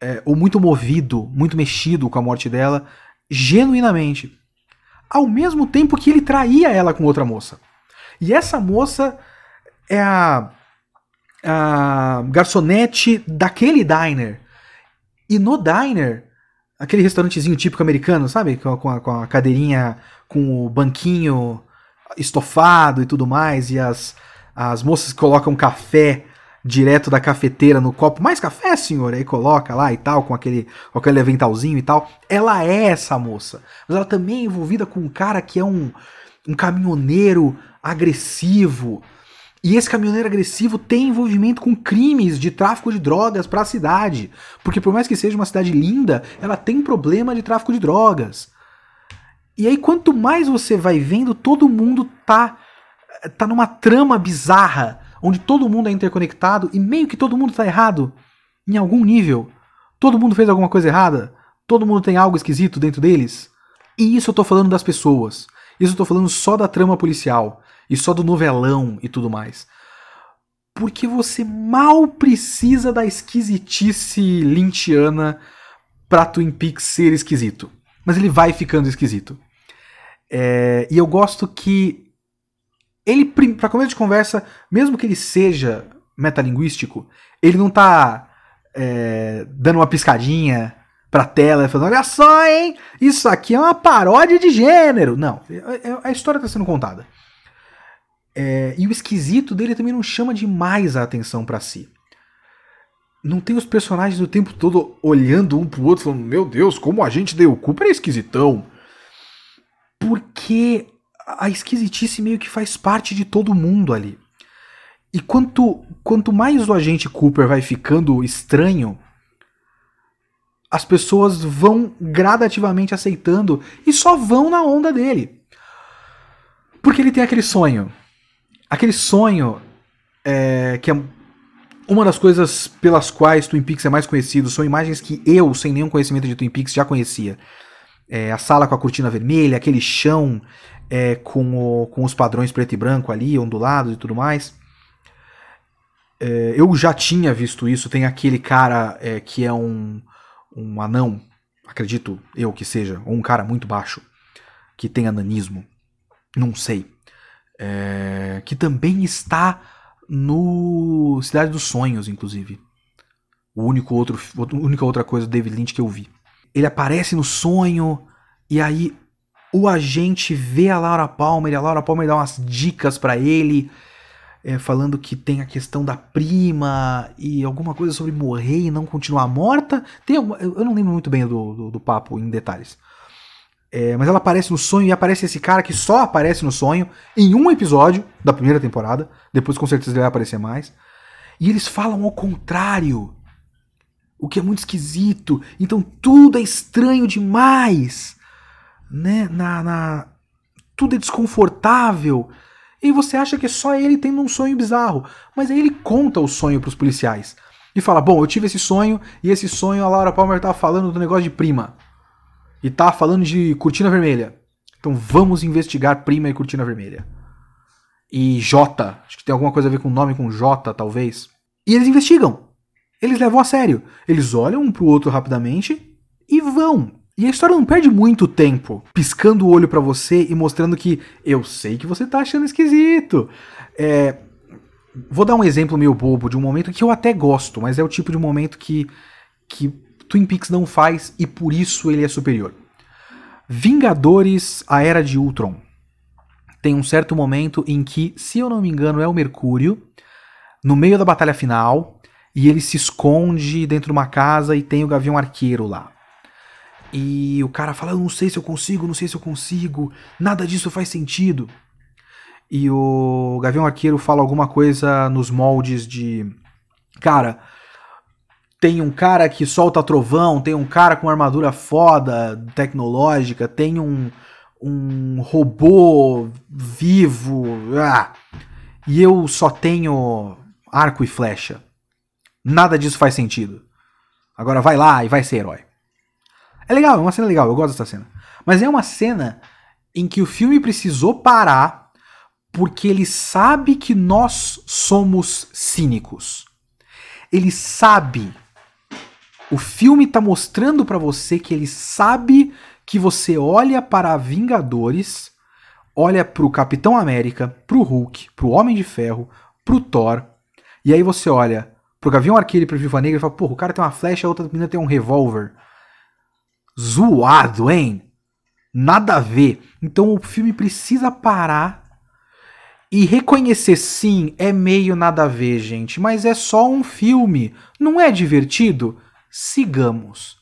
é, ou muito movido, muito mexido com a morte dela, genuinamente, ao mesmo tempo que ele traía ela com outra moça. E essa moça é a, a garçonete daquele diner. E no diner, aquele restaurantezinho típico americano, sabe? Com a, com a cadeirinha, com o banquinho estofado e tudo mais, e as, as moças colocam café direto da cafeteira no copo. Mais café, senhor? Aí coloca lá e tal, com aquele, com aquele aventalzinho e tal. Ela é essa moça. Mas ela também é envolvida com um cara que é um, um caminhoneiro agressivo. E esse caminhoneiro agressivo tem envolvimento com crimes de tráfico de drogas para a cidade. Porque por mais que seja uma cidade linda, ela tem problema de tráfico de drogas. E aí quanto mais você vai vendo, todo mundo tá tá numa trama bizarra, onde todo mundo é interconectado e meio que todo mundo tá errado em algum nível. Todo mundo fez alguma coisa errada, todo mundo tem algo esquisito dentro deles. E isso eu tô falando das pessoas. Isso eu tô falando só da trama policial e só do novelão e tudo mais. Porque você mal precisa da esquisitice lintiana pra Twin Peaks ser esquisito. Mas ele vai ficando esquisito. É, e eu gosto que ele, para começo de conversa, mesmo que ele seja metalinguístico, ele não tá é, dando uma piscadinha pra tela, falando, olha só, hein, isso aqui é uma paródia de gênero. Não, é, é, a história tá sendo contada. É, e o esquisito dele também não chama demais a atenção para si. Não tem os personagens o tempo todo olhando um pro outro, falando, meu Deus, como a gente deu cu pra esquisitão. Porque a esquisitice meio que faz parte de todo mundo ali. E quanto, quanto mais o agente Cooper vai ficando estranho, as pessoas vão gradativamente aceitando e só vão na onda dele. Porque ele tem aquele sonho. Aquele sonho é, que é uma das coisas pelas quais Twin Peaks é mais conhecido. São imagens que eu, sem nenhum conhecimento de Twin Peaks, já conhecia. É, a sala com a cortina vermelha, aquele chão é, com, o, com os padrões preto e branco ali, ondulados e tudo mais. É, eu já tinha visto isso. Tem aquele cara é, que é um, um anão, acredito eu que seja, ou um cara muito baixo, que tem ananismo, não sei. É, que também está no Cidade dos Sonhos, inclusive. O único outro, única outra coisa do David Lynch que eu vi. Ele aparece no sonho e aí o agente vê a Laura Palmer e a Laura Palmer dá umas dicas para ele, é, falando que tem a questão da prima e alguma coisa sobre morrer e não continuar morta. Tem alguma, eu não lembro muito bem do, do, do papo em detalhes. É, mas ela aparece no sonho e aparece esse cara que só aparece no sonho em um episódio da primeira temporada. Depois com certeza ele vai aparecer mais. E eles falam ao contrário. O que é muito esquisito. Então tudo é estranho demais né, na, na tudo é desconfortável. E você acha que é só ele tendo um sonho bizarro, mas aí ele conta o sonho para os policiais e fala: "Bom, eu tive esse sonho e esse sonho a Laura Palmer tava falando do negócio de prima e tá falando de cortina vermelha. Então vamos investigar prima e cortina vermelha." E J, acho que tem alguma coisa a ver com o nome com J, talvez. E eles investigam. Eles levam a sério. Eles olham um pro outro rapidamente e vão. E a história não perde muito tempo piscando o olho para você e mostrando que eu sei que você tá achando esquisito. É, vou dar um exemplo meio bobo de um momento que eu até gosto, mas é o tipo de momento que, que Twin Peaks não faz e por isso ele é superior. Vingadores, a Era de Ultron. Tem um certo momento em que, se eu não me engano, é o Mercúrio, no meio da batalha final, e ele se esconde dentro de uma casa e tem o Gavião Arqueiro lá. E o cara fala: Eu não sei se eu consigo, não sei se eu consigo, nada disso faz sentido. E o Gavião Arqueiro fala alguma coisa nos moldes de: Cara, tem um cara que solta trovão, tem um cara com armadura foda, tecnológica, tem um, um robô vivo. Ah, e eu só tenho arco e flecha. Nada disso faz sentido. Agora vai lá e vai ser herói. É legal, é uma cena legal, eu gosto dessa cena. Mas é uma cena em que o filme precisou parar porque ele sabe que nós somos cínicos. Ele sabe. O filme está mostrando para você que ele sabe que você olha para Vingadores, olha para o Capitão América, para o Hulk, para o Homem de Ferro, para o Thor, e aí você olha pro Gavião Arqueiro e pro Viva Negra e fala, porra, o cara tem uma flecha, a outra menina tem um revólver. Zoado, hein? Nada a ver. Então o filme precisa parar e reconhecer, sim, é meio nada a ver, gente, mas é só um filme. Não é divertido? Sigamos.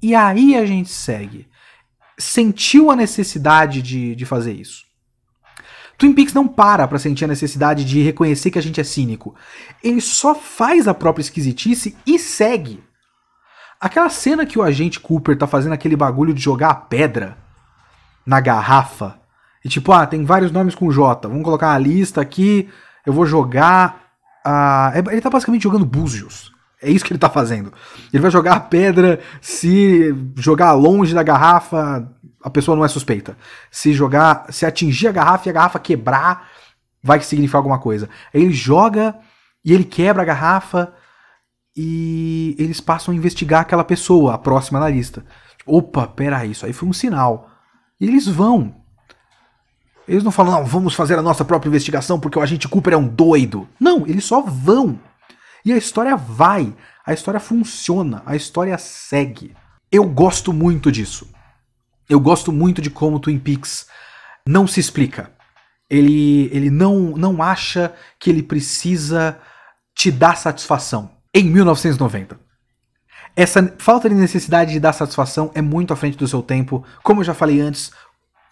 E aí a gente segue. Sentiu a necessidade de, de fazer isso. Twin Peaks não para pra sentir a necessidade de reconhecer que a gente é cínico. Ele só faz a própria esquisitice e segue. Aquela cena que o agente Cooper tá fazendo aquele bagulho de jogar a pedra na garrafa. E tipo, ah, tem vários nomes com J. Vamos colocar uma lista aqui. Eu vou jogar. Uh, ele tá basicamente jogando búzios. É isso que ele tá fazendo. Ele vai jogar a pedra. Se jogar longe da garrafa, a pessoa não é suspeita. Se jogar. Se atingir a garrafa e a garrafa quebrar, vai significar alguma coisa. Ele joga e ele quebra a garrafa e eles passam a investigar aquela pessoa, a próxima na lista. Opa, peraí, isso aí foi um sinal. E eles vão. Eles não falam, não, vamos fazer a nossa própria investigação porque o agente Cooper é um doido. Não, eles só vão. E a história vai, a história funciona, a história segue. Eu gosto muito disso. Eu gosto muito de como Twin Peaks não se explica. Ele, ele não, não acha que ele precisa te dar satisfação. Em 1990. Essa falta de necessidade de dar satisfação é muito à frente do seu tempo. Como eu já falei antes,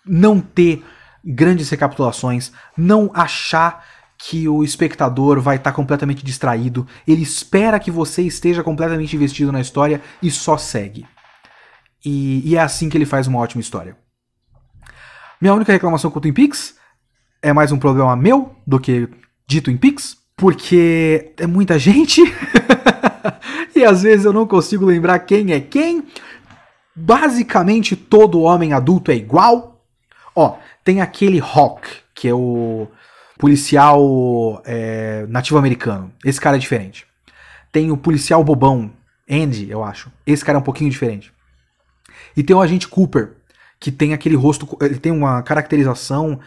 não ter grandes recapitulações, não achar que o espectador vai estar tá completamente distraído, ele espera que você esteja completamente investido na história e só segue. E, e, é assim que ele faz uma ótima história. Minha única reclamação com o Twin Peaks é mais um problema meu do que de Twin Peaks, porque é muita gente e às vezes eu não consigo lembrar quem é quem. Basicamente todo homem adulto é igual. Ó, tem aquele Hawk, que é o policial é, nativo americano. Esse cara é diferente. Tem o policial bobão, Andy, eu acho. Esse cara é um pouquinho diferente. E tem o agente Cooper, que tem aquele rosto, ele tem uma caracterização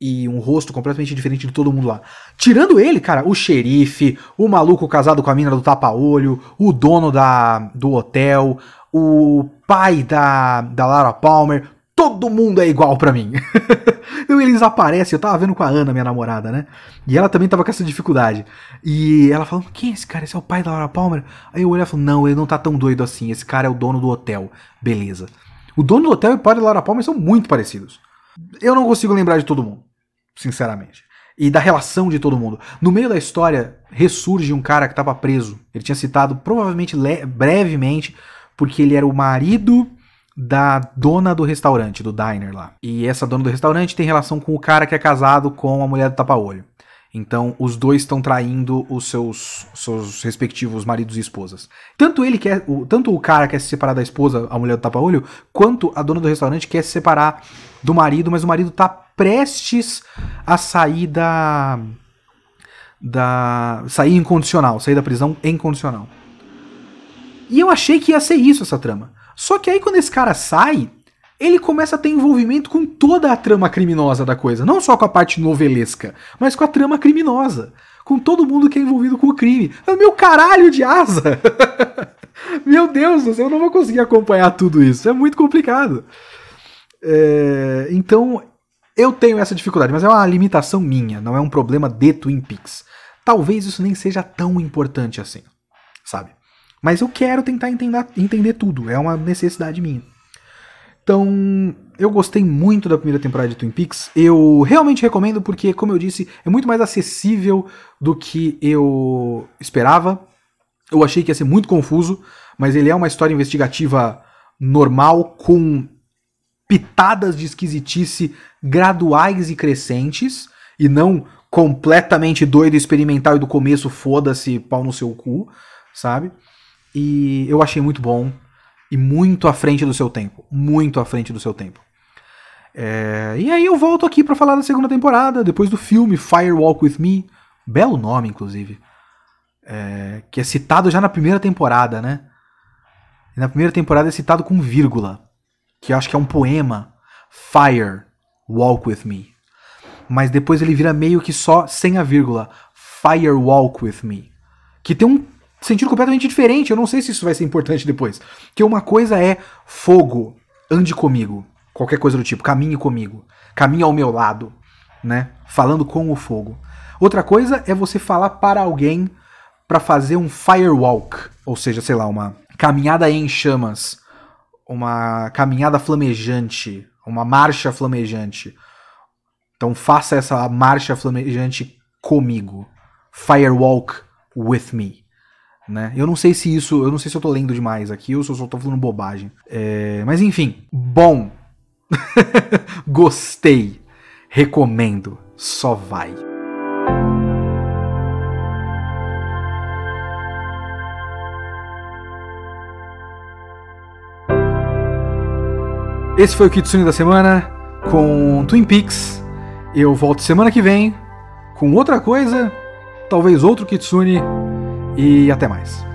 e um rosto completamente diferente de todo mundo lá. Tirando ele, cara, o xerife, o maluco casado com a mina do tapa-olho, o dono da, do hotel, o pai da, da Lara Palmer, todo mundo é igual para mim. então eles aparecem, eu tava vendo com a Ana, minha namorada, né? E ela também tava com essa dificuldade. E ela falou: Quem é esse cara? Esse é o pai da Lara Palmer? Aí eu olhei e falei: Não, ele não tá tão doido assim. Esse cara é o dono do hotel. Beleza. O dono do hotel e o pai da Lara Palmer são muito parecidos. Eu não consigo lembrar de todo mundo sinceramente. E da relação de todo mundo. No meio da história, ressurge um cara que estava preso. Ele tinha citado provavelmente brevemente, porque ele era o marido da dona do restaurante, do diner lá. E essa dona do restaurante tem relação com o cara que é casado com a mulher do tapa-olho. Então, os dois estão traindo os seus, seus respectivos maridos e esposas. Tanto ele quer, o, tanto o cara quer se separar da esposa, a mulher do tapa-olho, quanto a dona do restaurante quer se separar do marido, mas o marido tá prestes a sair da da sair incondicional, sair da prisão incondicional. E eu achei que ia ser isso essa trama. Só que aí quando esse cara sai, ele começa a ter envolvimento com toda a trama criminosa da coisa. Não só com a parte novelesca, mas com a trama criminosa. Com todo mundo que é envolvido com o crime. É meu caralho de asa! meu Deus eu não vou conseguir acompanhar tudo isso. É muito complicado. É, então, eu tenho essa dificuldade, mas é uma limitação minha, não é um problema de Twin Peaks. Talvez isso nem seja tão importante assim, sabe? Mas eu quero tentar entender, entender tudo, é uma necessidade minha. Então, eu gostei muito da primeira temporada de Twin Peaks. Eu realmente recomendo porque, como eu disse, é muito mais acessível do que eu esperava. Eu achei que ia ser muito confuso, mas ele é uma história investigativa normal com pitadas de esquisitice graduais e crescentes e não completamente doido, experimental e do começo foda-se, pau no seu cu. sabe? E eu achei muito bom e muito à frente do seu tempo. Muito à frente do seu tempo. É, e aí eu volto aqui para falar da segunda temporada, depois do filme Fire Walk With Me. Belo nome, inclusive. É, que é citado já na primeira temporada, né? E na primeira temporada é citado com vírgula. Que eu acho que é um poema. Fire Walk With Me. Mas depois ele vira meio que só sem a vírgula. Fire Walk With Me. Que tem um sentido completamente diferente. Eu não sei se isso vai ser importante depois. Que uma coisa é fogo, ande comigo. Qualquer coisa do tipo, caminhe comigo. Caminhe ao meu lado, né? Falando com o fogo. Outra coisa é você falar para alguém para fazer um firewalk, ou seja, sei lá, uma caminhada em chamas, uma caminhada flamejante, uma marcha flamejante. Então faça essa marcha flamejante comigo. Firewalk with me. Né? Eu não sei se isso. Eu não sei se eu tô lendo demais aqui ou se eu só tô falando bobagem. É, mas enfim, bom. Gostei. Recomendo. Só vai. Esse foi o Kitsune da semana com Twin Peaks. Eu volto semana que vem com outra coisa, talvez outro Kitsune e até mais.